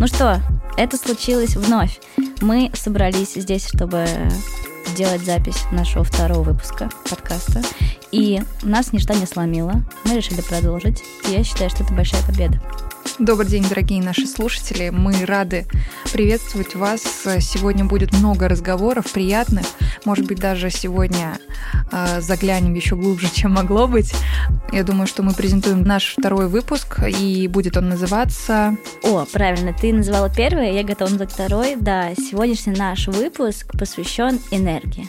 Ну что, это случилось вновь. Мы собрались здесь, чтобы сделать запись нашего второго выпуска подкаста. И нас ничто не сломило. Мы решили продолжить. И я считаю, что это большая победа. Добрый день, дорогие наши слушатели. Мы рады приветствовать вас. Сегодня будет много разговоров приятных. Может быть, даже сегодня э, заглянем еще глубже, чем могло быть. Я думаю, что мы презентуем наш второй выпуск, и будет он называться... О, правильно, ты называла первый, я готова назвать второй. Да, сегодняшний наш выпуск посвящен энергии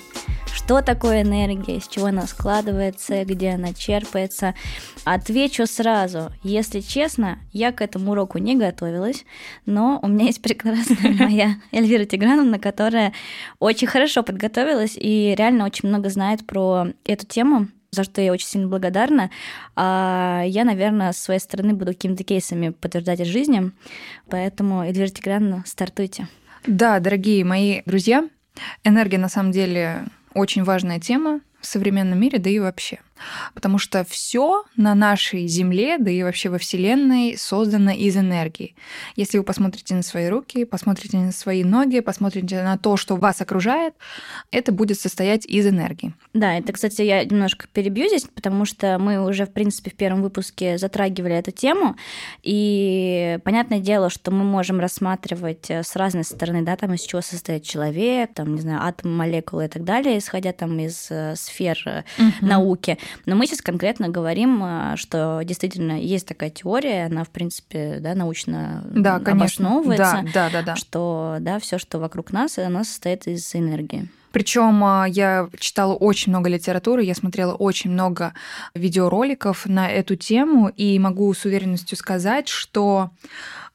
что такое энергия, из чего она складывается, где она черпается. Отвечу сразу, если честно, я к этому уроку не готовилась, но у меня есть прекрасная моя Эльвира Тиграновна, которая очень хорошо подготовилась и реально очень много знает про эту тему за что я очень сильно благодарна. А я, наверное, с своей стороны буду какими-то кейсами подтверждать из жизни. Поэтому, Эльвира Тиграновна, стартуйте. Да, дорогие мои друзья, энергия на самом деле очень важная тема в современном мире, да и вообще. Потому что все на нашей Земле, да и вообще во Вселенной создано из энергии. Если вы посмотрите на свои руки, посмотрите на свои ноги, посмотрите на то, что вас окружает, это будет состоять из энергии. Да, это, кстати, я немножко перебью здесь, потому что мы уже, в принципе, в первом выпуске затрагивали эту тему, и понятное дело, что мы можем рассматривать э, с разной стороны, да, там из чего состоит человек, там, не знаю, атом, молекулы и так далее, исходя там из э, сфер угу. науки. Но мы сейчас конкретно говорим, э, что действительно есть такая теория, она, в принципе, да, научно да, обосновывается, да, да, да, да. что да, все, что вокруг нас, оно состоит из энергии. Причем а, я читала очень много литературы, я смотрела очень много видеороликов на эту тему, и могу с уверенностью сказать, что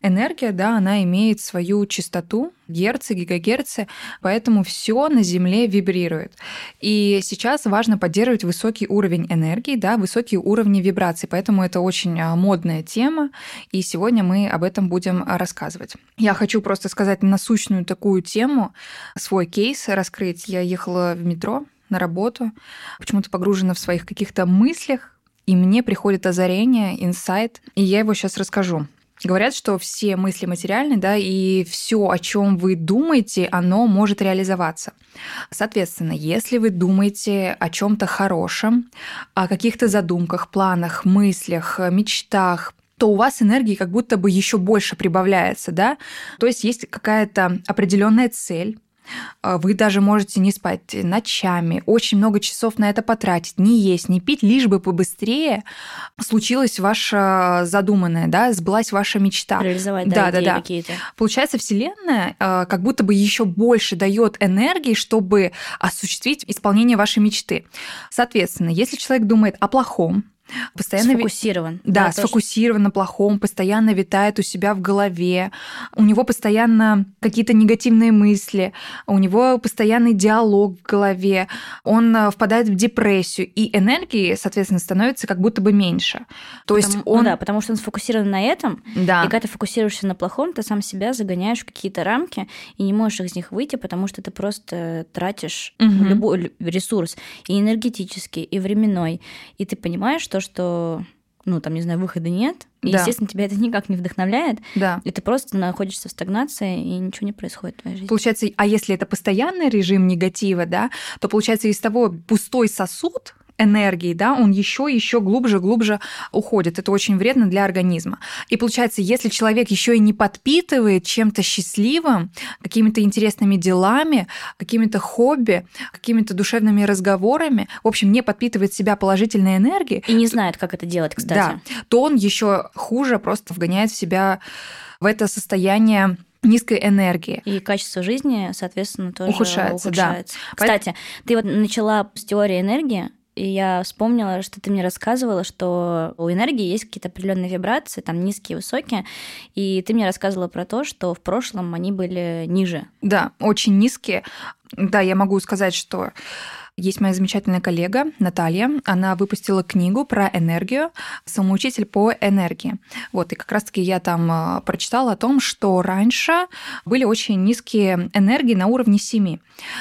энергия, да, она имеет свою частоту, герцы, гигагерцы, поэтому все на Земле вибрирует. И сейчас важно поддерживать высокий уровень энергии, да, высокие уровни вибраций, поэтому это очень а, модная тема, и сегодня мы об этом будем рассказывать. Я хочу просто сказать насущную такую тему, свой кейс раскрыть. Я ехала в метро на работу, почему-то погружена в своих каких-то мыслях, и мне приходит озарение, инсайт, и я его сейчас расскажу. Говорят, что все мысли материальны, да, и все, о чем вы думаете, оно может реализоваться. Соответственно, если вы думаете о чем-то хорошем, о каких-то задумках, планах, мыслях, мечтах, то у вас энергии как будто бы еще больше прибавляется, да? То есть есть какая-то определенная цель, вы даже можете не спать ночами, очень много часов на это потратить, не есть, не пить, лишь бы побыстрее случилась ваша задуманная, да, сбылась ваша мечта. Реализовать, да, да, да, какие-то. Получается, Вселенная а, как будто бы еще больше дает энергии, чтобы осуществить исполнение вашей мечты. Соответственно, если человек думает о плохом, Постоянно сфокусирован. Да, да сфокусирован на плохом, постоянно витает у себя в голове. У него постоянно какие-то негативные мысли, у него постоянный диалог в голове, он э, впадает в депрессию, и энергии, соответственно, становится как будто бы меньше. То потому, есть он... Ну да, потому что он сфокусирован на этом, да. и когда ты фокусируешься на плохом, ты сам себя загоняешь в какие-то рамки и не можешь из них выйти, потому что ты просто тратишь угу. любой ресурс, и энергетический, и временной, и ты понимаешь, что то, что ну, там, не знаю, выхода нет. И, да. естественно, тебя это никак не вдохновляет. Да. И ты просто находишься в стагнации, и ничего не происходит в твоей жизни. Получается, а если это постоянный режим негатива, да, то получается из того пустой сосуд, энергии, да, он еще еще глубже глубже уходит. Это очень вредно для организма. И получается, если человек еще и не подпитывает чем-то счастливым, какими-то интересными делами, какими-то хобби, какими-то душевными разговорами, в общем, не подпитывает себя положительной энергией, и не знает, как это делать, кстати, да, то он еще хуже просто вгоняет в себя в это состояние низкой энергии. И качество жизни, соответственно, тоже ухудшается. ухудшается. Да. Кстати, ты вот начала с теории энергии, и я вспомнила, что ты мне рассказывала, что у энергии есть какие-то определенные вибрации, там низкие, высокие, и ты мне рассказывала про то, что в прошлом они были ниже. Да, очень низкие. Да, я могу сказать, что Есть моя замечательная коллега Наталья. Она выпустила книгу про энергию «Самоучитель по энергии». Вот, и как раз-таки я там а, прочитала о том, что раньше были очень низкие энергии на уровне 7.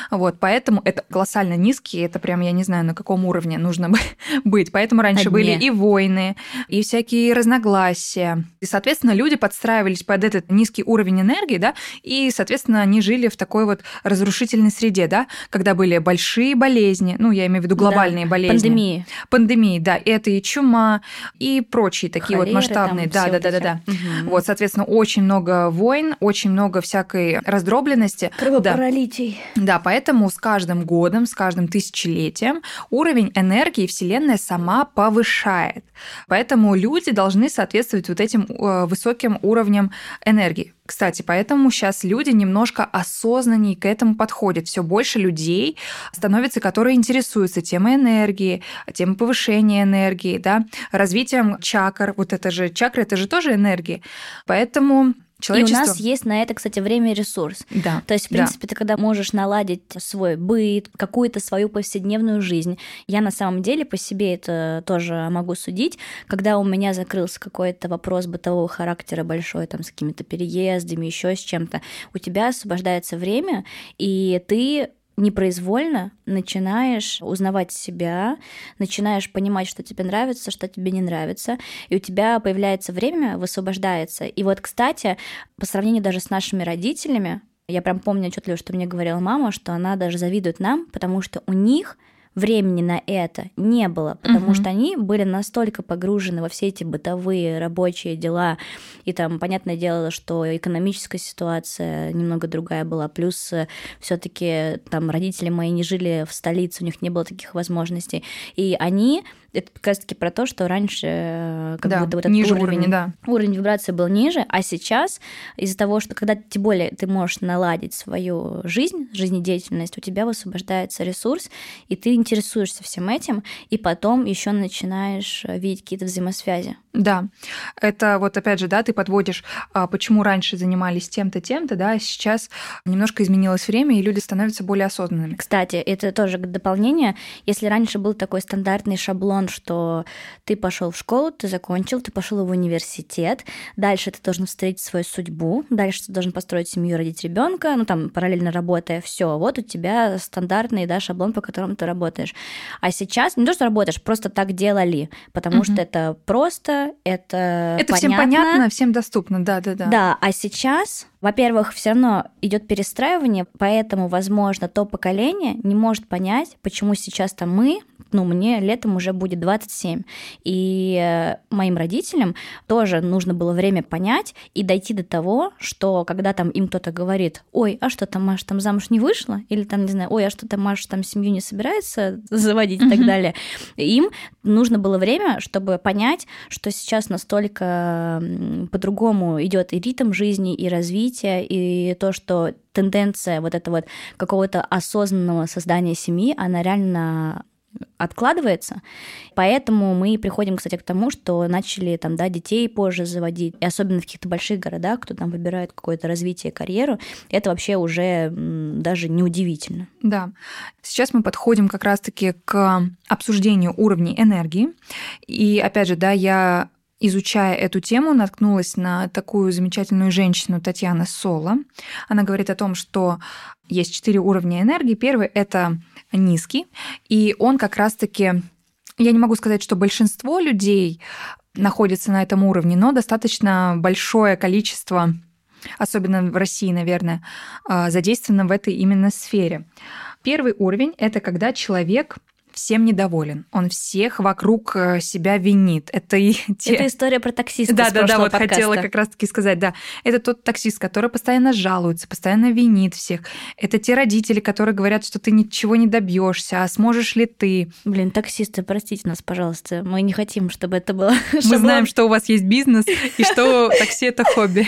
Вот, поэтому это колоссально низкие, это прям, я не знаю, на каком уровне нужно быть. Поэтому раньше были и войны, и всякие разногласия. И, соответственно, люди подстраивались под этот низкий уровень энергии, да, и, соответственно, они жили в такой вот разрушительной среде, да, когда были большие болезни, болезни, ну, я имею в виду глобальные да, болезни. Пандемии. Пандемии, да. Это и чума, и прочие такие Холеры, вот масштабные. да, да, да, да, да. Угу. Вот, соответственно, очень много войн, очень много всякой раздробленности. Кровопролитий. Да. да, поэтому с каждым годом, с каждым тысячелетием уровень энергии Вселенная сама повышает. Поэтому люди должны соответствовать вот этим э, высоким уровням энергии. Кстати, поэтому сейчас люди немножко осознаннее к этому подходят. Все больше людей становится, которые интересуются темой энергии, темой повышения энергии, да, развитием чакр. Вот это же чакры, это же тоже энергия. Поэтому Человечество... И у нас есть на это, кстати, время и ресурс. Да. То есть, в принципе, да. ты когда можешь наладить свой быт, какую-то свою повседневную жизнь. Я на самом деле по себе это тоже могу судить. Когда у меня закрылся какой-то вопрос бытового характера большой, там, с какими-то переездами, еще с чем-то, у тебя освобождается время, и ты непроизвольно начинаешь узнавать себя, начинаешь понимать, что тебе нравится, что тебе не нравится, и у тебя появляется время, высвобождается. И вот, кстати, по сравнению даже с нашими родителями, я прям помню отчетливо, что мне говорила мама, что она даже завидует нам, потому что у них времени на это не было, потому угу. что они были настолько погружены во все эти бытовые рабочие дела, и там, понятное дело, что экономическая ситуация немного другая была, плюс э, все таки там родители мои не жили в столице, у них не было таких возможностей, и они это как раз-таки про то, что раньше э, как да, будто вот этот ниже уровень, уровня, да. уровень вибрации был ниже, а сейчас из-за того, что когда тем более ты можешь наладить свою жизнь, жизнедеятельность, у тебя высвобождается ресурс, и ты интересуешься всем этим, и потом еще начинаешь э, видеть какие-то взаимосвязи. Да, это вот опять же, да, ты подводишь, а, почему раньше занимались тем-то, тем-то, да, а сейчас немножко изменилось время, и люди становятся более осознанными. Кстати, это тоже дополнение. Если раньше был такой стандартный шаблон, что ты пошел в школу, ты закончил, ты пошел в университет, дальше ты должен встретить свою судьбу, дальше ты должен построить семью, родить ребенка, ну там параллельно работая, все, вот у тебя стандартный да, шаблон, по которому ты работаешь. А сейчас не то, что работаешь, просто так делали, потому угу. что это просто это Это понятно. всем понятно, всем доступно, да, да, да. Да, а сейчас, во-первых, все равно идет перестраивание, поэтому, возможно, то поколение не может понять, почему сейчас-то мы, ну, мне летом уже будет 27, и э, моим родителям тоже нужно было время понять и дойти до того, что когда там им кто-то говорит, ой, а что там Маша там замуж не вышла, или там, не знаю, ой, а что там Маша там семью не собирается заводить? и так далее, им нужно было время, чтобы понять, что сейчас настолько по-другому идет и ритм жизни, и развитие, и то, что тенденция вот этого вот какого-то осознанного создания семьи, она реально откладывается. Поэтому мы приходим, кстати, к тому, что начали там, да, детей позже заводить, и особенно в каких-то больших городах, кто там выбирает какое-то развитие, карьеру, это вообще уже даже неудивительно. Да. Сейчас мы подходим как раз-таки к обсуждению уровней энергии. И опять же, да, я изучая эту тему, наткнулась на такую замечательную женщину Татьяна Соло. Она говорит о том, что есть четыре уровня энергии. Первый — это низкий, и он как раз-таки... Я не могу сказать, что большинство людей находится на этом уровне, но достаточно большое количество, особенно в России, наверное, а, задействовано в этой именно сфере. Первый уровень — это когда человек всем недоволен. Он всех вокруг э, себя винит. Это и те... Это история про таксиста. Да, да, да, вот подкаста. хотела как раз-таки сказать, да. Это тот таксист, который постоянно жалуется, постоянно винит всех. Это те родители, которые говорят, что ты ничего не добьешься, а сможешь ли ты? Блин, таксисты, простите нас, пожалуйста. Мы не хотим, чтобы это было. Мы знаем, что у вас есть бизнес и что такси это хобби.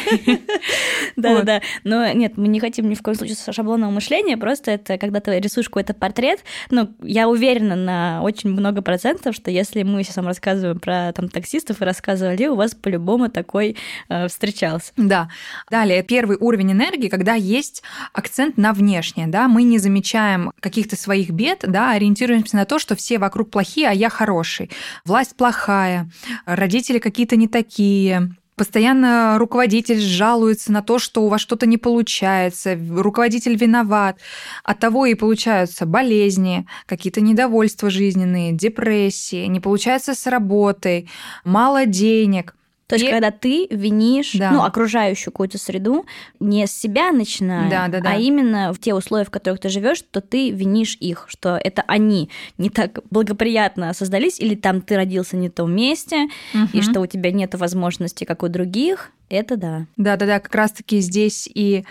Да, да, да. Но нет, мы не хотим ни в коем случае шаблонного мышления, просто это когда ты рисуешь какой-то портрет, ну, я уверена, на очень много процентов, что если мы сейчас вам рассказываем про там таксистов и рассказывали, у вас по-любому такой э, встречался. Да. Далее, первый уровень энергии, когда есть акцент на внешнее, да, мы не замечаем каких-то своих бед, да, ориентируемся на то, что все вокруг плохие, а я хороший. Власть плохая, родители какие-то не такие, Постоянно руководитель жалуется на то, что у вас что-то не получается, руководитель виноват. От того и получаются болезни, какие-то недовольства жизненные, депрессии, не получается с работой, мало денег. То есть, и... когда ты винишь да. ну, окружающую какую-то среду, не с себя начиная, да, да, да. а именно в те условия, в которых ты живешь, то ты винишь их, что это они не так благоприятно создались, или там ты родился не в том месте, угу. и что у тебя нет возможности, как у других. Это да. Да, да, да, как раз-таки здесь и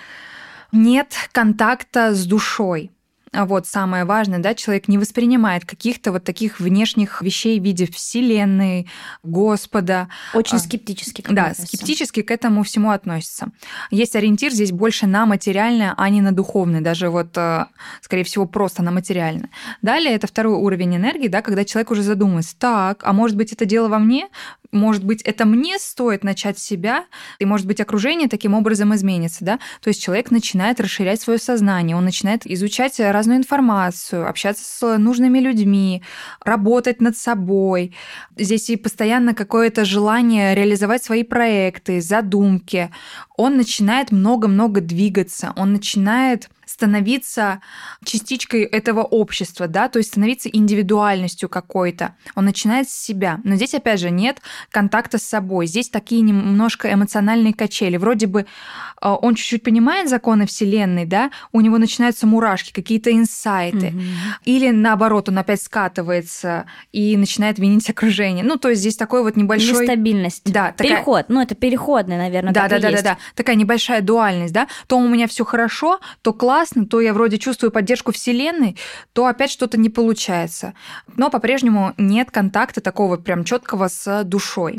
нет контакта с душой. А вот самое важное, да, человек не воспринимает каких-то вот таких внешних вещей в виде Вселенной, Господа. Очень а, скептически. К да, относится. скептически к этому всему относится. Есть ориентир здесь больше на материальное, а не на духовное, даже вот, э, скорее всего, просто на материальное. Далее это второй уровень энергии, да, когда человек уже задумывается, так, а может быть это дело во мне? Может быть, это мне стоит начать себя, и, может быть, окружение таким образом изменится, да? То есть человек начинает расширять свое сознание, он начинает изучать разную информацию, общаться с нужными людьми, работать над собой. Здесь и постоянно какое-то желание реализовать свои проекты, задумки. Он начинает много-много двигаться, он начинает становиться частичкой этого общества, да, то есть становиться индивидуальностью какой-то. Он начинает с себя. Но здесь, опять же, нет контакта с собой. Здесь такие немножко эмоциональные качели. Вроде бы э, он чуть-чуть понимает законы Вселенной, да, у него начинаются мурашки, какие-то инсайты. Mm-hmm. Или наоборот, он опять скатывается и начинает винить окружение. Ну, то есть здесь такой вот небольшой... Нестабильность. Да. Такая... Переход. Ну, это переходный, наверное, да, да, да, да, да. Такая небольшая дуальность, да. То у меня все хорошо, то классно, классно, то я вроде чувствую поддержку Вселенной, то опять что-то не получается. Но по-прежнему нет контакта такого прям четкого с душой.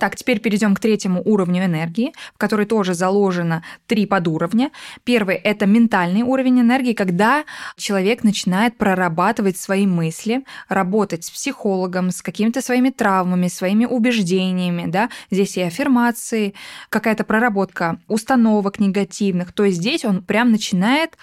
Так, теперь перейдем к третьему уровню энергии, в который тоже заложено три подуровня. Первый – это ментальный уровень энергии, когда человек начинает прорабатывать свои мысли, работать с психологом, с какими-то своими травмами, своими убеждениями. Да? Здесь и аффирмации, какая-то проработка установок негативных. То есть здесь он прям начинает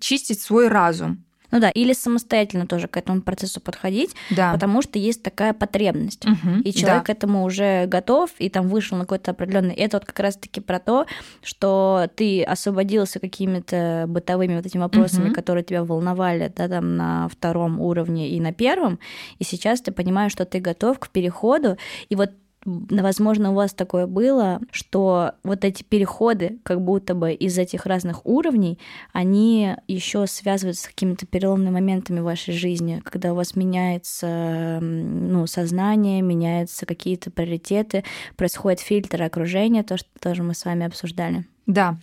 чистить свой разум. Ну да, или самостоятельно тоже к этому процессу подходить, да. потому что есть такая потребность. Угу, и человек да. к этому уже готов, и там вышел на какой-то определенный. Это вот как раз-таки про то, что ты освободился какими-то бытовыми вот этими вопросами, угу. которые тебя волновали, да, там на втором уровне и на первом, и сейчас ты понимаешь, что ты готов к переходу, и вот Возможно, у вас такое было, что вот эти переходы, как будто бы из этих разных уровней, они еще связываются с какими-то переломными моментами в вашей жизни, когда у вас меняется ну, сознание, меняются какие-то приоритеты, происходит фильтр окружения, то, что тоже мы с вами обсуждали. Да,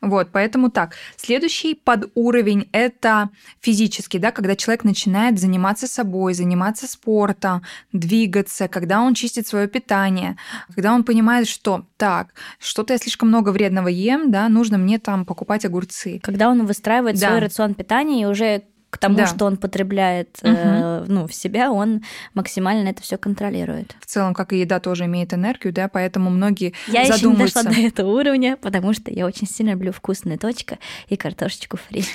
вот, поэтому так. Следующий подуровень – это физический, да, когда человек начинает заниматься собой, заниматься спортом, двигаться, когда он чистит свое питание, когда он понимает, что так, что-то я слишком много вредного ем, да, нужно мне там покупать огурцы. Когда он выстраивает да. свой рацион питания и уже к тому, да. что он потребляет угу. э, ну, в себя, он максимально это все контролирует. В целом, как и еда тоже имеет энергию, да, поэтому многие я задумываются. Я еще не дошла до этого уровня, потому что я очень сильно люблю вкусная точка и картошечку фри.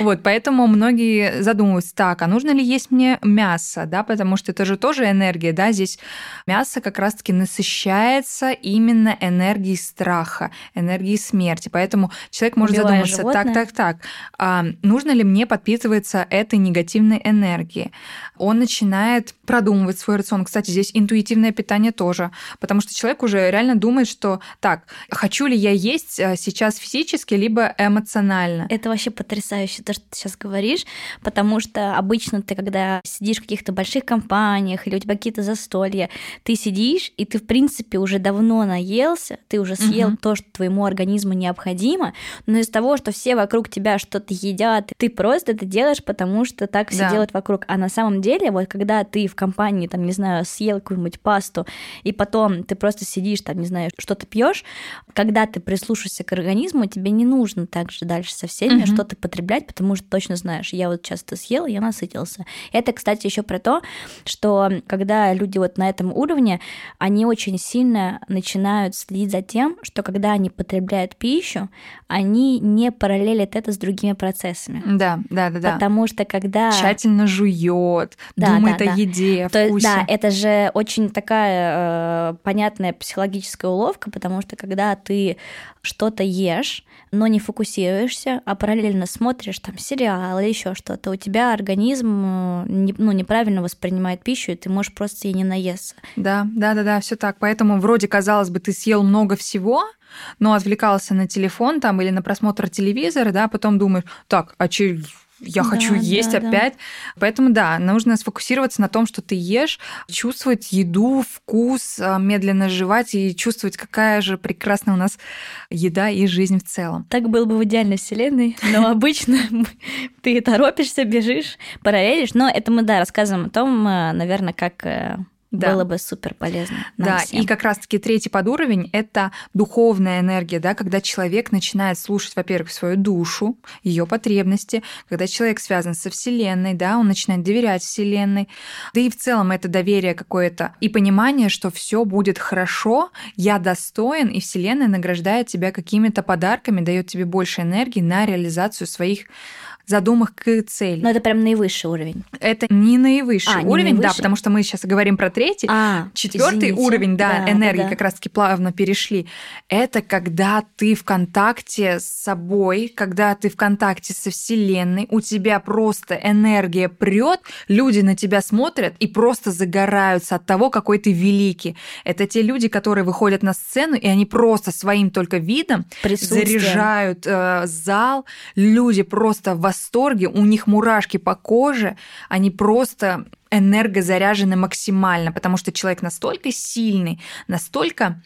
Вот, поэтому многие задумываются, так, а нужно ли есть мне мясо, да, потому что это же тоже энергия, да, здесь мясо как раз-таки насыщается именно энергией страха, энергией смерти, поэтому человек может задуматься, так, так, так, а нужно ли мне подпитывать подпитывается этой негативной энергией. Он начинает продумывать свой рацион. Кстати, здесь интуитивное питание тоже, потому что человек уже реально думает, что так, хочу ли я есть э, сейчас физически, либо эмоционально. Это вообще потрясающе, то, что ты сейчас говоришь, потому что обычно ты, когда сидишь в каких-то больших компаниях или у тебя какие-то застолья, ты сидишь, и ты, в принципе, уже давно наелся, ты уже съел угу. то, что твоему организму необходимо, но из-за того, что все вокруг тебя что-то едят, ты просто это делаешь делаешь, потому что так все Да. делают вокруг. А на самом деле, вот когда ты в компании, там, не знаю, съел какую-нибудь пасту, и потом ты просто сидишь, там, не знаю, что-то пьешь, когда ты прислушаешься к организму, тебе не нужно также дальше со всеми Мгм. что-то потреблять, потому что точно знаешь, я вот сейчас это съел, я насытился. Это, кстати, еще про то, что когда люди вот на этом уровне, они очень сильно начинают следить за тем, что когда они потребляют пищу, они не параллелят это с другими процессами. Да, да, да, да. Потому что когда... Тщательно жует, Да, думает да, о да. еде, о То есть, вкусе. да, это же очень такая э, понятная психологическая уловка, потому что когда ты что-то ешь, но не фокусируешься, а параллельно смотришь там сериал или еще что-то, у тебя организм э, не- ну, неправильно воспринимает пищу, и ты можешь просто ей не наесться. Да, да, да, да, все так. Поэтому вроде казалось бы, ты съел много всего, но отвлекался на телефон там или на просмотр телевизора, да, потом думаешь, так, а че я Да, хочу есть да, да. опять. Поэтому да, нужно сфокусироваться на том, что ты ешь, чувствовать еду, вкус, а, медленно жевать и чувствовать, какая же прекрасная у нас еда и жизнь в целом. Так было бы в идеальной вселенной, но обычно ты торопишься, бежишь, параллелишь. Но это мы, да, рассказываем о том, наверное, как э, Да. было бы супер полезно. Да, всем. и как раз-таки третий подуровень – это духовная энергия, да, когда человек начинает слушать, во-первых, свою душу, ее потребности, когда человек связан со Вселенной, да, он начинает доверять Вселенной, да и в целом это доверие какое-то и понимание, что все будет хорошо, я достоин, и Вселенная награждает тебя какими-то подарками, дает тебе больше энергии на реализацию своих задумок к цели. Но это прям наивысший уровень. Это не наивысший А, не уровень, да, наивысший? потому что мы сейчас говорим про третий, А, Четвертый извините. уровень, да, энергии, да. как раз-таки плавно перешли. Это когда ты в контакте с собой, когда ты в контакте со Вселенной, у тебя просто энергия прет, люди на тебя смотрят и просто загораются от того, какой ты великий. Это те люди, которые выходят на сцену, и они просто своим только видом заряжают э, зал. Люди просто в восторге, у них мурашки по коже, они просто энергозаряжены максимально, потому что человек настолько сильный, настолько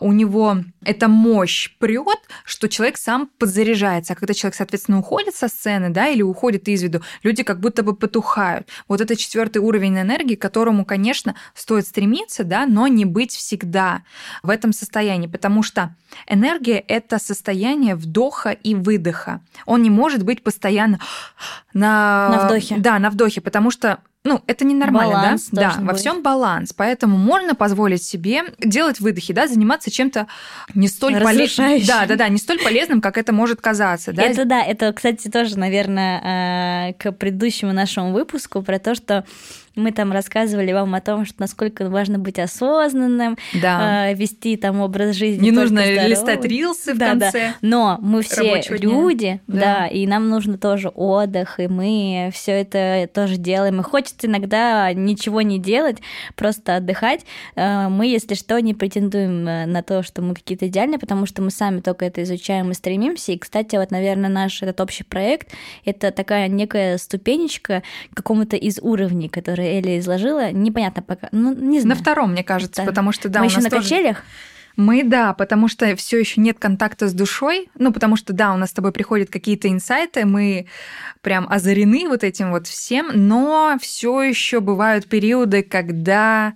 у него эта мощь прет, что человек сам подзаряжается. А когда человек, соответственно, уходит со сцены, да, или уходит из виду, люди как будто бы потухают. Вот это четвертый уровень энергии, к которому, конечно, стоит стремиться, да, но не быть всегда в этом состоянии, потому что энергия — это состояние вдоха и выдоха. Он не может быть постоянно на, На вдохе. Да, на вдохе, потому что ну, это ненормально, Баланс да? Да, должен во быть. всем баланс. Поэтому можно позволить себе делать выдохи, да, заниматься чем-то не столь полезным. Да, да, да, не столь полезным, как это может казаться. Да? Это да, это, кстати, тоже, наверное, э, к предыдущему нашему выпуску про то, что мы там рассказывали вам о том, что насколько важно быть осознанным, Да. э, вести там образ жизни. не нужно здоровый. листать рилсы в Да, да. конце. Но мы все рабочего дня. люди, Да. да. и нам нужно тоже отдых, и мы все это тоже делаем. И хочется иногда ничего не делать, просто отдыхать. Э, Мы, если что, не претендуем э, на то, что мы какие-то идеальные, потому что мы сами только это изучаем и стремимся. И, кстати, вот, наверное, наш этот общий проект — это такая некая ступенечка к какому-то из уровней, которые Эля изложила. Непонятно пока. Ну, не На знаю. втором, мне кажется, Да. потому что да, мы у еще нас на тоже- качелях. Мы, да, потому что все еще нет контакта с душой. Ну, потому что, да, у нас с тобой приходят какие-то инсайты, мы прям озарены вот этим вот всем, но все еще бывают периоды, когда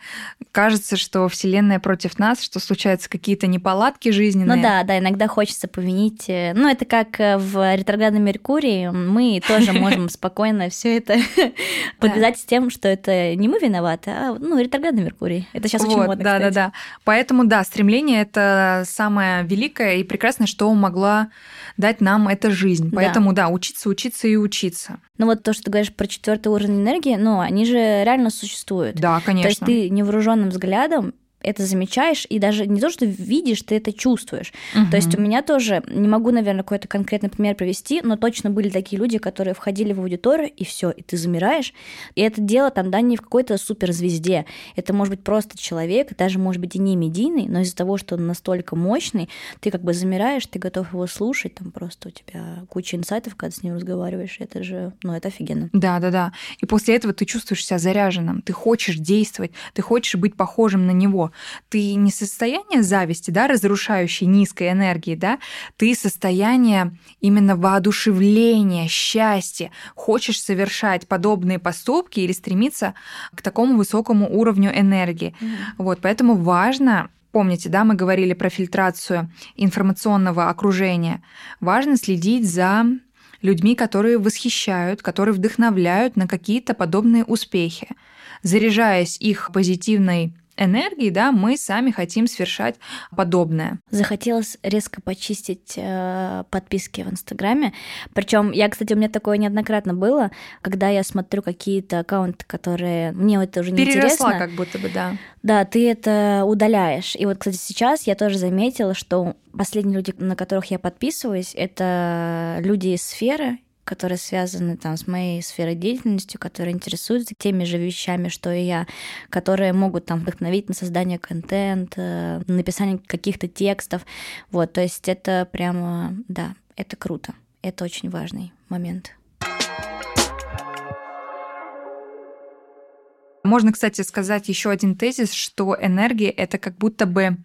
кажется, что Вселенная против нас, что случаются какие-то неполадки жизненные. Ну да, да, иногда хочется повинить. э, Ну, это как э, в ретроградном Меркурии. Мы тоже можем спокойно все это подвязать с тем, что это не мы виноваты, а ну, ретроградный Меркурий. Это сейчас очень модно, да, да, да. Поэтому, да, стремление это самое великое и прекрасное, что могла дать нам эта жизнь. Да. Поэтому, да, учиться, учиться и учиться. Ну вот то, что ты говоришь про четвертый уровень энергии, ну, они же реально существуют. Да, конечно. То есть ты невооруженным взглядом это замечаешь, и даже не то, что видишь, ты это чувствуешь. То есть у меня тоже, не могу, наверное, какой-то конкретный пример привести, но точно были такие люди, которые входили в аудиторию, и все, и ты замираешь. И это дело там, да, не в какой-то суперзвезде. Это может быть просто человек, даже может быть и не медийный, но из-за того, что он настолько мощный, ты как бы замираешь, ты готов его слушать, там просто у тебя куча инсайтов, когда с ним разговариваешь. Это же, ну, это офигенно. Да, да, да. И после этого ты чувствуешь себя заряженным, ты хочешь действовать, ты хочешь быть похожим на него. Ты не состояние зависти, да, разрушающей низкой энергии, да, ты состояние именно воодушевления, счастья, хочешь совершать подобные поступки или стремиться к такому высокому уровню энергии. Mm-hmm. Вот, поэтому важно Помните, да, мы говорили про фильтрацию информационного окружения. Важно следить за людьми, которые восхищают, которые вдохновляют на какие-то подобные успехи. Заряжаясь их позитивной энергии, да, мы сами хотим совершать подобное. Захотелось резко почистить э, подписки в Инстаграме. Причем я, кстати, у меня такое неоднократно было, когда я смотрю какие-то аккаунты, которые мне это уже не Переросла как будто бы, да. Да, ты это удаляешь. И вот, кстати, сейчас я тоже заметила, что последние люди, на которых я подписываюсь, это люди из сферы, которые связаны там с моей сферой деятельности, которые интересуются теми же вещами, что и я, которые могут там вдохновить на создание контента, написание каких-то текстов. Вот, то есть это прямо, да, это круто. Это очень важный момент. Можно, кстати, сказать еще один тезис, что энергия это как будто бы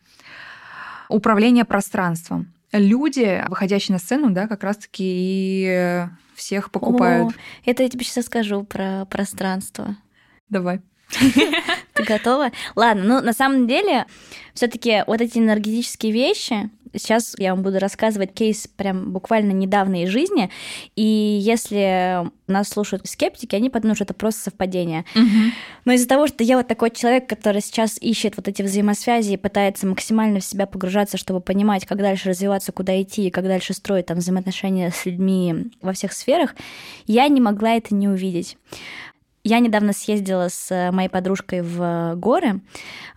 управление пространством. Люди, выходящие на сцену, да, как раз-таки и всех покупают. О, это я тебе сейчас скажу про пространство. Давай. Ты готова? Ладно, ну на самом деле, все-таки вот эти энергетические вещи, сейчас я вам буду рассказывать кейс прям буквально недавней жизни, и если нас слушают скептики, они подумают, что это просто совпадение. Угу. Но из-за того, что я вот такой человек, который сейчас ищет вот эти взаимосвязи и пытается максимально в себя погружаться, чтобы понимать, как дальше развиваться, куда идти, и как дальше строить там взаимоотношения с людьми во всех сферах, я не могла это не увидеть. Я недавно съездила с э, моей подружкой в э, горы.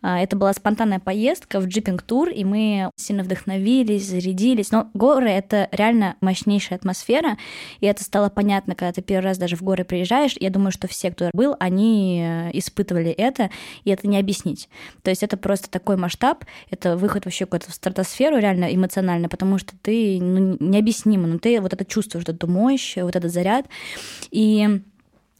А, это была спонтанная поездка в джипинг-тур, и мы сильно вдохновились, зарядились. Но горы — это реально мощнейшая атмосфера, и это стало понятно, когда ты первый раз даже в горы приезжаешь. Я думаю, что все, кто был, они э, испытывали это, и это не объяснить. То есть это просто такой масштаб, это выход вообще куда-то в стратосферу реально эмоционально, потому что ты ну, необъяснимо, но ты вот это чувствуешь, вот эту мощь, вот этот заряд. И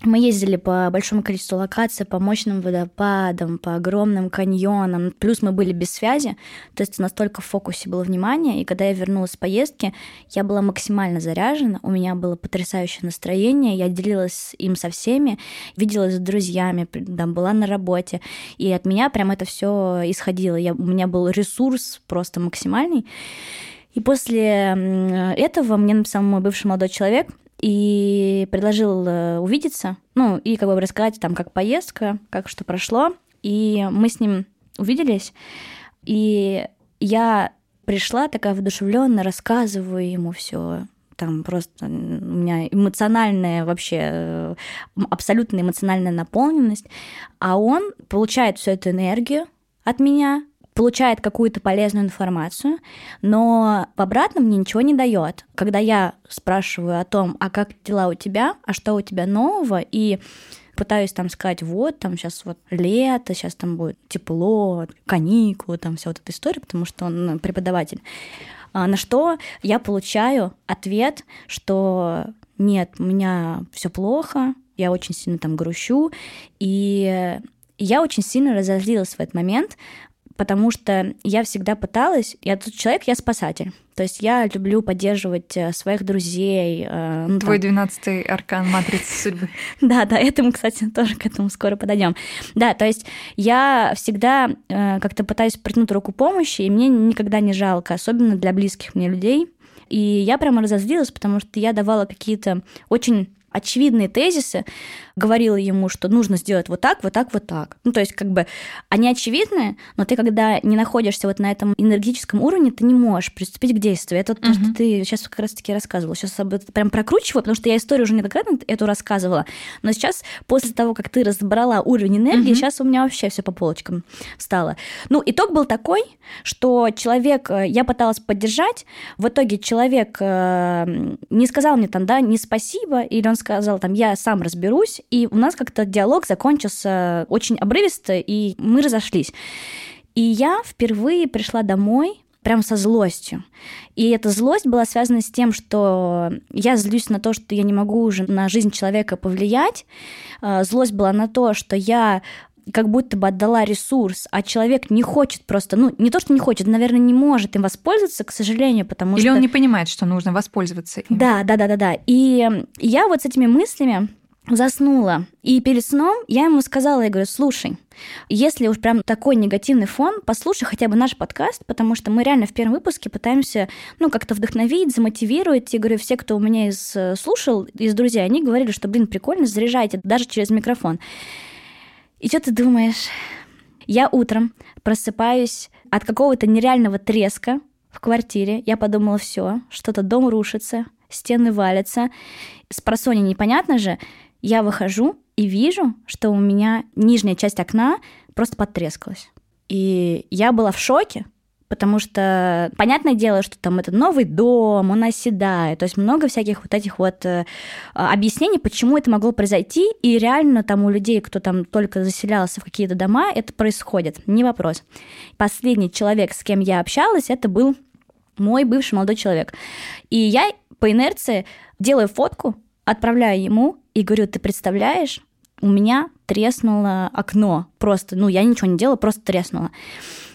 мы ездили по большому количеству локаций, по мощным водопадам, по огромным каньонам. Плюс мы были без связи, то есть настолько в фокусе было внимание. И когда я вернулась с поездки, я была максимально заряжена, у меня было потрясающее настроение, я делилась им со всеми, виделась с друзьями, там, была на работе. И от меня прям это все исходило. Я, у меня был ресурс просто максимальный. И после этого мне написал мой бывший молодой человек, и предложил э, увидеться, ну, и как бы рассказать там, как поездка, как что прошло. И мы с ним увиделись, и я пришла такая воодушевленная, рассказываю ему все, там просто у меня эмоциональная вообще, э, абсолютно эмоциональная наполненность, а он получает всю эту энергию от меня, получает какую-то полезную информацию, но в обратном мне ничего не дает. Когда я спрашиваю о том, а как дела у тебя, а что у тебя нового, и пытаюсь там сказать, вот, там сейчас вот лето, сейчас там будет тепло, каникулы, там вся вот эта история, потому что он ну, преподаватель. А на что я получаю ответ, что нет, у меня все плохо, я очень сильно там грущу, и я очень сильно разозлилась в этот момент, потому что я всегда пыталась, я тот человек, я спасатель. То есть я люблю поддерживать э, своих друзей. Э, ну, Твой двенадцатый аркан матрицы судьбы. Да, да, этому, кстати, тоже к этому скоро подойдем. Да, то есть я всегда э, как-то пытаюсь протянуть руку помощи, и мне никогда не жалко, особенно для близких мне людей. И я прямо разозлилась, потому что я давала какие-то очень очевидные тезисы, говорила ему, что нужно сделать вот так, вот так, вот так. Ну, то есть, как бы, они очевидны, но ты, когда не находишься вот на этом энергетическом уровне, ты не можешь приступить к действию. Это то, что ты сейчас как раз-таки рассказывала. Сейчас об этом прям прокручиваю, потому что я историю уже неоднократно эту рассказывала. Но сейчас, после того, как ты разобрала уровень энергии, uh-huh. сейчас у меня вообще все по полочкам стало. Ну, итог был такой, что человек, э, я пыталась поддержать, в итоге человек э, не сказал мне там, да, не спасибо, или он сказал там, я сам разберусь, и у нас как-то диалог закончился очень обрывисто, и мы разошлись. И я впервые пришла домой прям со злостью. И эта злость была связана с тем, что я злюсь на то, что я не могу уже на жизнь человека повлиять. А, злость была на то, что я как будто бы отдала ресурс, а человек не хочет просто, ну, не то, что не хочет, наверное, не может им воспользоваться, к сожалению, потому Или что... Или он не понимает, что нужно воспользоваться им. Да, да, да, да, да. И я вот с этими мыслями заснула. И перед сном я ему сказала, я говорю, слушай, если уж прям такой негативный фон, послушай хотя бы наш подкаст, потому что мы реально в первом выпуске пытаемся, ну, как-то вдохновить, замотивировать. И говорю, все, кто у меня из э, слушал, из друзей, они говорили, что, блин, прикольно, заряжайте, даже через микрофон. И что ты думаешь? Я утром просыпаюсь от какого-то нереального треска в квартире. Я подумала, все, что-то дом рушится, стены валятся. С непонятно же. Я выхожу и вижу, что у меня нижняя часть окна просто потрескалась. И я была в шоке, потому что понятное дело, что там это новый дом, он оседает, то есть много всяких вот этих вот э, объяснений, почему это могло произойти, и реально там у людей, кто там только заселялся в какие-то дома, это происходит, не вопрос. Последний человек, с кем я общалась, это был мой бывший молодой человек. И я по инерции делаю фотку, отправляю ему и говорю, ты представляешь, у меня треснуло окно. Просто, ну, я ничего не делала, просто треснуло.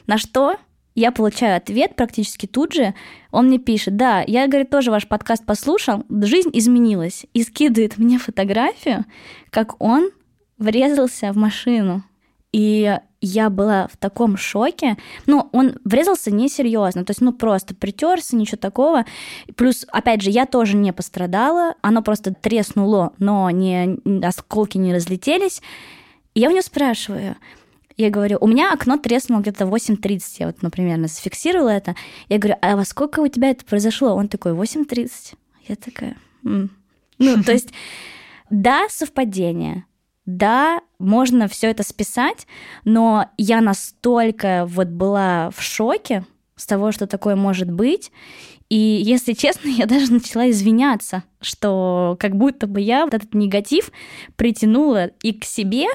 На что я получаю ответ практически тут же. Он мне пишет, да, я, говорит, тоже ваш подкаст послушал, жизнь изменилась. И скидывает мне фотографию, как он врезался в машину. И я была в таком шоке. Ну, он врезался несерьезно, то есть, ну, просто притерся, ничего такого. Плюс, опять же, я тоже не пострадала, оно просто треснуло, но не, осколки не разлетелись. И я у него спрашиваю, я говорю, у меня окно треснуло где-то 8.30, я вот, например, зафиксировала это. Я говорю, а во сколько у тебя это произошло? Он такой, 8.30. Я такая, М". ну, то есть, да, совпадение, да, можно все это списать, но я настолько вот была в шоке с того, что такое может быть. И, если честно, я даже начала извиняться, что как будто бы я вот этот негатив притянула и к себе,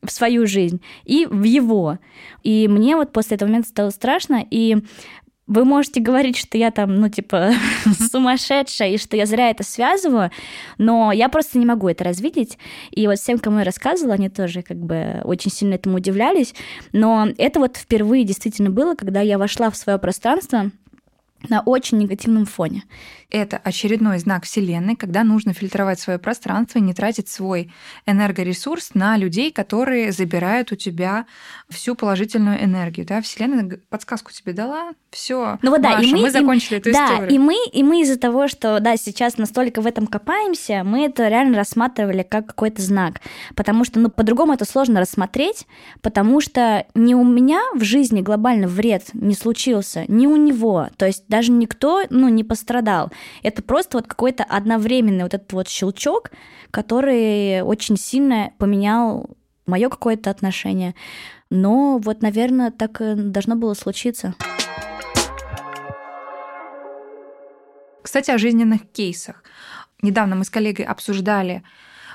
в свою жизнь, и в его. И мне вот после этого момента стало страшно, и вы можете говорить, что я там, ну, типа, сумасшедшая, и что я зря это связываю, но я просто не могу это развидеть. И вот всем, кому я рассказывала, они тоже как бы очень сильно этому удивлялись. Но это вот впервые действительно было, когда я вошла в свое пространство на очень негативном фоне. Это очередной знак Вселенной, когда нужно фильтровать свое пространство и не тратить свой энергоресурс на людей, которые забирают у тебя всю положительную энергию. Да? Вселенная подсказку тебе дала, все. Ну вот да, Маша, и мы, мы закончили и, эту да, историю. И мы, и мы из-за того, что да, сейчас настолько в этом копаемся, мы это реально рассматривали как какой-то знак. Потому что ну, по-другому это сложно рассмотреть, потому что не у меня в жизни глобально вред не случился, не у него. То есть даже никто ну, не пострадал. Это просто вот какой-то одновременный вот этот вот щелчок, который очень сильно поменял мое какое-то отношение. Но вот, наверное, так должно было случиться. Кстати, о жизненных кейсах. Недавно мы с коллегой обсуждали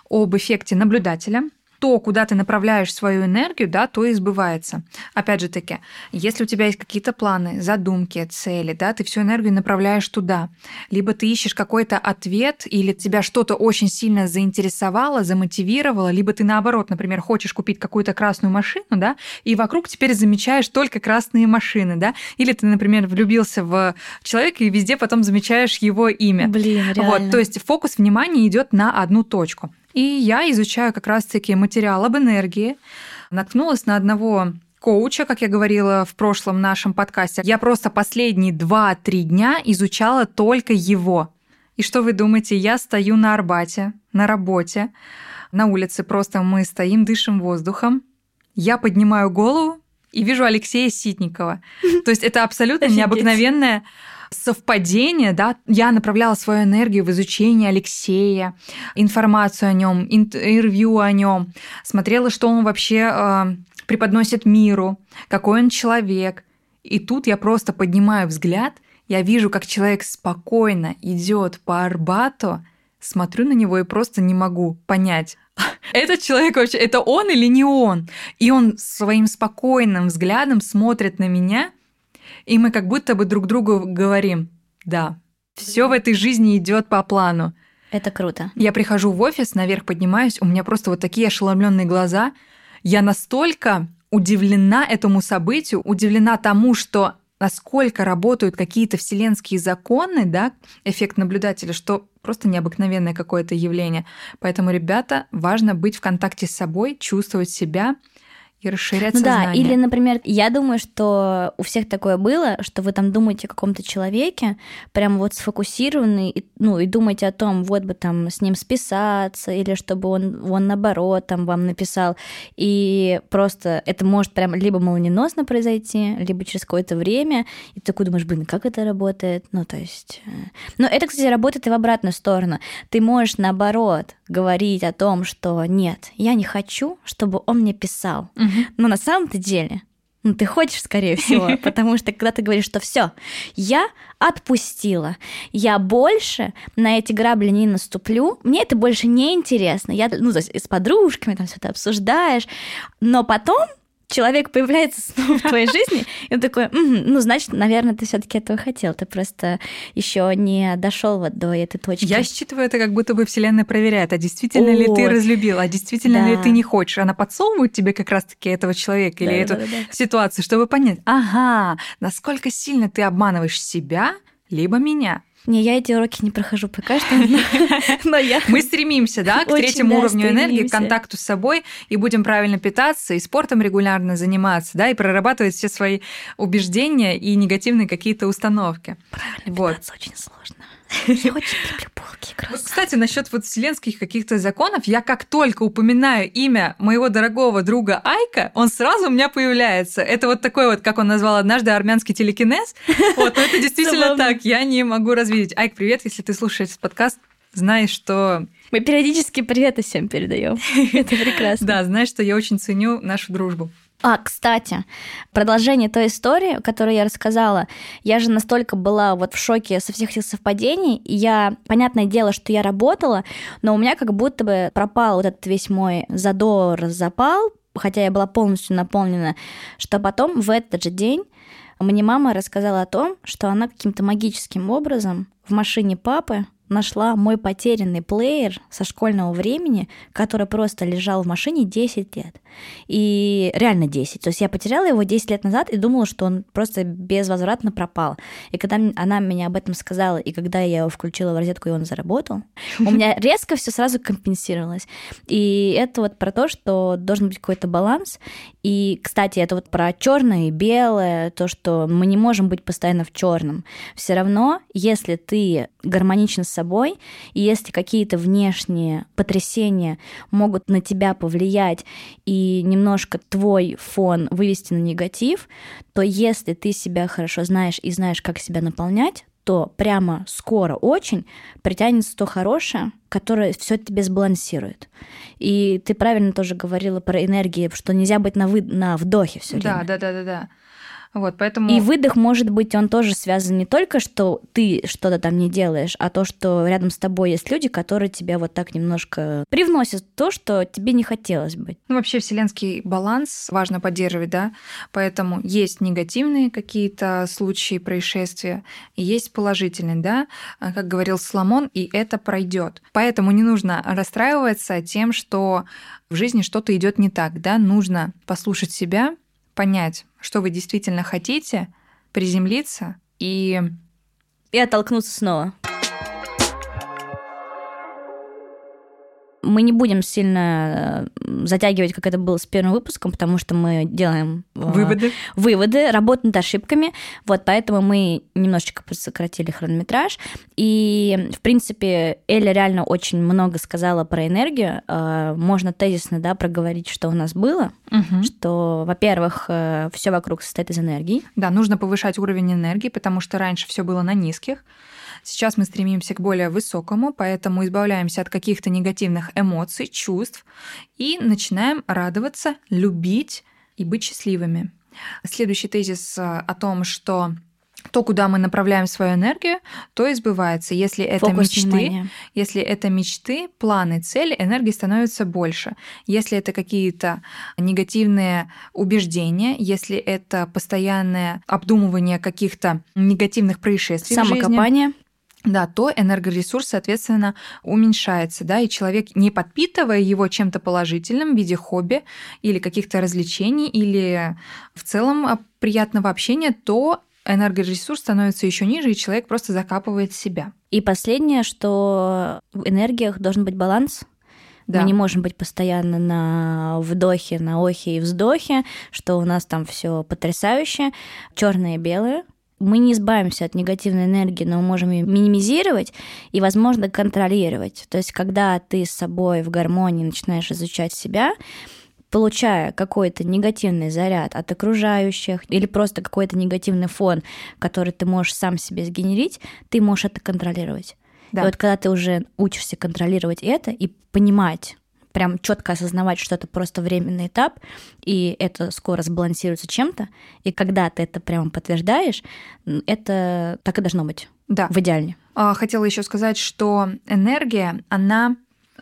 об эффекте наблюдателя – то, куда ты направляешь свою энергию, да, то и сбывается. Опять же таки, если у тебя есть какие-то планы, задумки, цели, да, ты всю энергию направляешь туда. Либо ты ищешь какой-то ответ, или тебя что-то очень сильно заинтересовало, замотивировало, либо ты наоборот, например, хочешь купить какую-то красную машину, да, и вокруг теперь замечаешь только красные машины, да, или ты, например, влюбился в человека и везде потом замечаешь его имя. Блин, реально. Вот, то есть фокус внимания идет на одну точку. И я изучаю как раз-таки материал об энергии. Наткнулась на одного коуча, как я говорила в прошлом нашем подкасте. Я просто последние 2-3 дня изучала только его. И что вы думаете, я стою на Арбате, на работе, на улице просто мы стоим, дышим воздухом. Я поднимаю голову и вижу Алексея Ситникова. То есть это абсолютно необыкновенная совпадение, да, я направляла свою энергию в изучение Алексея, информацию о нем, интервью о нем, смотрела, что он вообще э, преподносит миру, какой он человек. И тут я просто поднимаю взгляд, я вижу, как человек спокойно идет по Арбату, смотрю на него и просто не могу понять, этот человек вообще, это он или не он? И он своим спокойным взглядом смотрит на меня – и мы как будто бы друг другу говорим, да, все в этой жизни идет по плану. Это круто. Я прихожу в офис, наверх поднимаюсь, у меня просто вот такие ошеломленные глаза. я настолько удивлена этому событию, удивлена тому, что насколько работают какие-то вселенские законы, да, эффект наблюдателя, что просто необыкновенное какое-то явление. Поэтому, ребята, важно быть в контакте с собой, чувствовать себя, и расширять ну, сознание. Да, или, например, я думаю, что у всех такое было, что вы там думаете о каком-то человеке, прям вот сфокусированный, и, ну, и думаете о том, вот бы там с ним списаться, или чтобы он, он наоборот там вам написал, и просто это может прям либо молниеносно произойти, либо через какое-то время, и ты такой думаешь, блин, как это работает? Ну, то есть... Э, но это, кстати, работает и в обратную сторону. Ты можешь, наоборот, говорить о том, что нет, я не хочу, чтобы он мне писал. Угу. Но на самом-то деле ну, ты хочешь, скорее всего, потому что когда ты говоришь, что все, я отпустила, я больше на эти грабли не наступлю, мне это больше не интересно. Я, ну, с подружками там все это обсуждаешь, но потом человек появляется снова в твоей жизни, и он такой, ну, значит, наверное, ты все-таки этого хотел, ты просто еще не дошел вот до этой точки. Я считываю это, как будто бы Вселенная проверяет, а действительно ли ты разлюбил, а действительно ли ты не хочешь. Она подсовывает тебе как раз-таки этого человека или эту ситуацию, чтобы понять, ага, насколько сильно ты обманываешь себя, либо меня. Не, я эти уроки не прохожу пока что, но я... Мы стремимся, да, к третьему уровню энергии, к контакту с собой, и будем правильно питаться, и спортом регулярно заниматься, да, и прорабатывать все свои убеждения и негативные какие-то установки. Правильно питаться очень сложно. Я очень люблю булки вот, Кстати, насчет вот вселенских каких-то законов, я как только упоминаю имя моего дорогого друга Айка, он сразу у меня появляется. Это вот такой вот, как он назвал однажды, армянский телекинез. Вот, это действительно так, я не могу развидеть. Айк, привет, если ты слушаешь этот подкаст, знаешь, что... Мы периодически приветы всем передаем. Это прекрасно. Да, знаешь, что я очень ценю нашу дружбу. А, кстати, продолжение той истории, которую я рассказала, я же настолько была вот в шоке со всех этих совпадений, я, понятное дело, что я работала, но у меня как будто бы пропал вот этот весь мой задор, запал, хотя я была полностью наполнена, что потом в этот же день мне мама рассказала о том, что она каким-то магическим образом в машине папы нашла мой потерянный плеер со школьного времени, который просто лежал в машине 10 лет. И реально 10. То есть я потеряла его 10 лет назад и думала, что он просто безвозвратно пропал. И когда она меня об этом сказала, и когда я его включила в розетку, и он заработал, у меня резко все сразу компенсировалось. И это вот про то, что должен быть какой-то баланс. И, кстати, это вот про черное и белое, то, что мы не можем быть постоянно в черном. Все равно, если ты гармоничен с собой, и если какие-то внешние потрясения могут на тебя повлиять и немножко твой фон вывести на негатив, то если ты себя хорошо знаешь и знаешь, как себя наполнять, то прямо скоро очень притянется то хорошее, которое все тебе сбалансирует. И ты правильно тоже говорила про энергии, что нельзя быть на, вы... на вдохе все время. Да, да, да, да, да. Вот, поэтому... И выдох, может быть, он тоже связан не только, что ты что-то там не делаешь, а то, что рядом с тобой есть люди, которые тебя вот так немножко привносят то, что тебе не хотелось быть. Ну, вообще, вселенский баланс важно поддерживать, да, поэтому есть негативные какие-то случаи, происшествия, и есть положительные, да, а, как говорил Соломон, и это пройдет. Поэтому не нужно расстраиваться тем, что в жизни что-то идет не так, да, нужно послушать себя, понять, что вы действительно хотите, приземлиться и... И оттолкнуться снова. Мы не будем сильно э, затягивать, как это было с первым выпуском, потому что мы делаем э, выводы, выводы работаем над ошибками. Вот поэтому мы немножечко сократили хронометраж. И, в принципе, Эля реально очень много сказала про энергию. Э, можно тезисно да, проговорить, что у нас было. Угу. Что, во-первых, все вокруг состоит из энергии. Да, нужно повышать уровень энергии, потому что раньше все было на низких. Сейчас мы стремимся к более высокому, поэтому избавляемся от каких-то негативных эмоций, чувств и начинаем радоваться, любить и быть счастливыми. Следующий тезис э, о том, что то, куда мы направляем свою энергию, то и сбывается. Если это Фокус мечты, внимания. если это мечты, планы, цели, энергии становится больше. Если это какие-то негативные убеждения, если это постоянное обдумывание каких-то негативных происшествий Самокопание. в жизни, да, то энергоресурс, соответственно, уменьшается, да, и человек, не подпитывая его чем-то положительным в виде хобби или каких-то развлечений, или в целом а, приятного общения, то энергоресурс становится еще ниже, и человек просто закапывает себя. И последнее, что в энергиях должен быть баланс. Да. Мы не можем быть постоянно на вдохе, на охе и вздохе, что у нас там все потрясающе, черное и белое. Мы не избавимся от негативной энергии, но мы можем ее минимизировать и, возможно, контролировать. То есть, когда ты с собой в гармонии начинаешь изучать себя, получая какой-то негативный заряд от окружающих или просто какой-то негативный фон, который ты можешь сам себе сгенерить, ты можешь это контролировать. Да. И вот когда ты уже учишься контролировать это и понимать, прям четко осознавать, что это просто временный этап, и это скоро сбалансируется чем-то, и когда ты это прямо подтверждаешь, это так и должно быть. Да. В идеале. А, хотела еще сказать, что энергия, она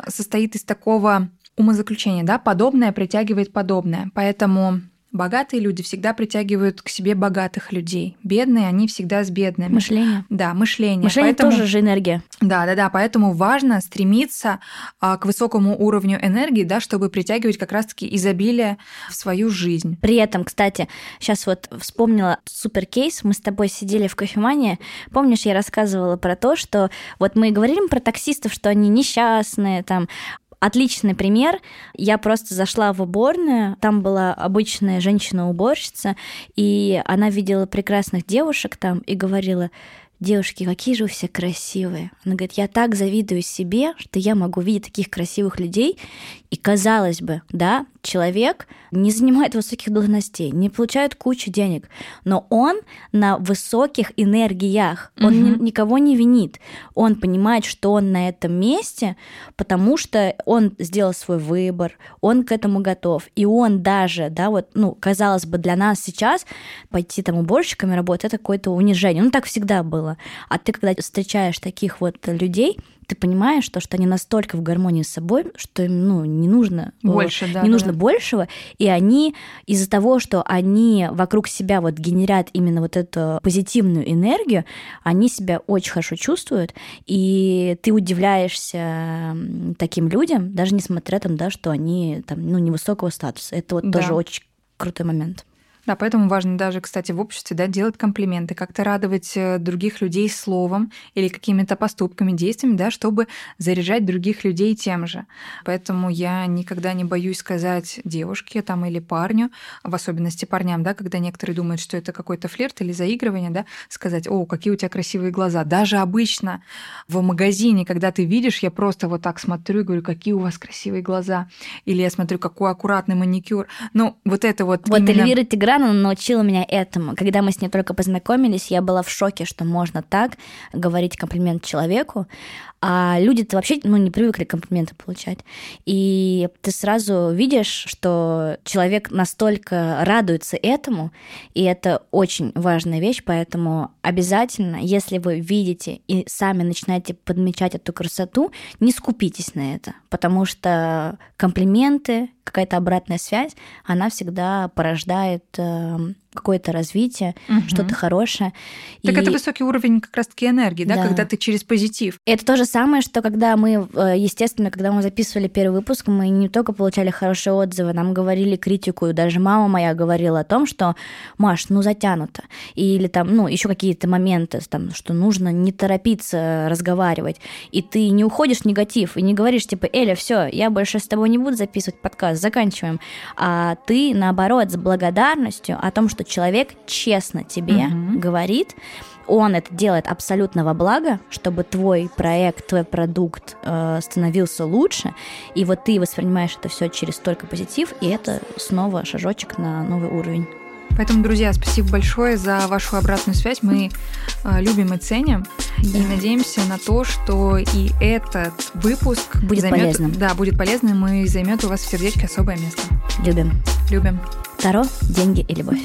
состоит из такого умозаключение, да, подобное притягивает подобное. Поэтому Богатые люди всегда притягивают к себе богатых людей. Бедные, они всегда с бедными. Мышление. Да, мышление. Мышление поэтому, тоже же энергия. Да, да, да. Поэтому важно стремиться а, к высокому уровню энергии, да, чтобы притягивать как раз-таки изобилие в свою жизнь. При этом, кстати, сейчас вот вспомнила супер кейс. Мы с тобой сидели в кофемании. Помнишь, я рассказывала про то, что вот мы говорим про таксистов, что они несчастные, там, Отличный пример. Я просто зашла в уборную, там была обычная женщина-уборщица, и она видела прекрасных девушек там и говорила, девушки, какие же вы все красивые. Она говорит, я так завидую себе, что я могу видеть таких красивых людей. И казалось бы, да, человек не занимает высоких должностей, не получает кучу денег, но он на высоких энергиях, он угу. ни, никого не винит. Он понимает, что он на этом месте, потому что он сделал свой выбор, он к этому готов. И он даже, да, вот, ну, казалось бы, для нас сейчас пойти там уборщиками работать, это какое-то унижение. Ну, так всегда было. А ты, когда встречаешь таких вот людей, ты понимаешь, то, что они настолько в гармонии с собой, что им ну, не нужно э, больше, не да, нужно да. большего, и они из-за того, что они вокруг себя вот генерят именно вот эту позитивную энергию, они себя очень хорошо чувствуют, и ты удивляешься таким людям, даже несмотря там, да, что они там, ну, невысокого статуса. Это вот да. тоже очень крутой момент. Да, поэтому важно даже, кстати, в обществе да, делать комплименты, как-то радовать э, других людей словом или какими-то поступками, действиями, да, чтобы заряжать других людей тем же. Поэтому я никогда не боюсь сказать девушке там, или парню, в особенности парням, да, когда некоторые думают, что это какой-то флирт или заигрывание, да, сказать, о, какие у тебя красивые глаза. Даже обычно в магазине, когда ты видишь, я просто вот так смотрю и говорю, какие у вас красивые глаза. Или я смотрю, какой аккуратный маникюр. Ну, вот это вот. Вот именно... Эльвира Грана научила меня этому. Когда мы с ней только познакомились, я была в шоке, что можно так говорить комплимент человеку, а люди-то вообще ну, не привыкли комплименты получать. И ты сразу видишь, что человек настолько радуется этому, и это очень важная вещь, поэтому обязательно, если вы видите и сами начинаете подмечать эту красоту, не скупитесь на это, потому что комплименты, какая-то обратная связь, она всегда порождает эм, какое-то развитие, угу. что-то хорошее. Так и... это высокий уровень как раз-таки энергии, да, да, когда ты через позитив. Это то же самое, что когда мы, э, естественно, когда мы записывали первый выпуск, мы не только получали хорошие отзывы, нам говорили критику, и даже мама моя говорила о том, что Маш, ну затянуто, или там, ну еще какие-то моменты, там, что нужно не торопиться разговаривать, и ты не уходишь в негатив и не говоришь типа, Эля, все, я больше с тобой не буду записывать подкаст, заканчиваем, а ты наоборот с благодарностью о том, что что человек честно тебе угу. говорит, он это делает абсолютно во благо, чтобы твой проект, твой продукт э, становился лучше, и вот ты воспринимаешь это все через только позитив, и это снова шажочек на новый уровень. Поэтому, друзья, спасибо большое за вашу обратную связь. Мы э, любим и ценим. Да. И надеемся на то, что и этот выпуск будет займет, полезным. Да, будет полезным и займет у вас в сердечке особое место. Любим. Любим. Таро, деньги и любовь.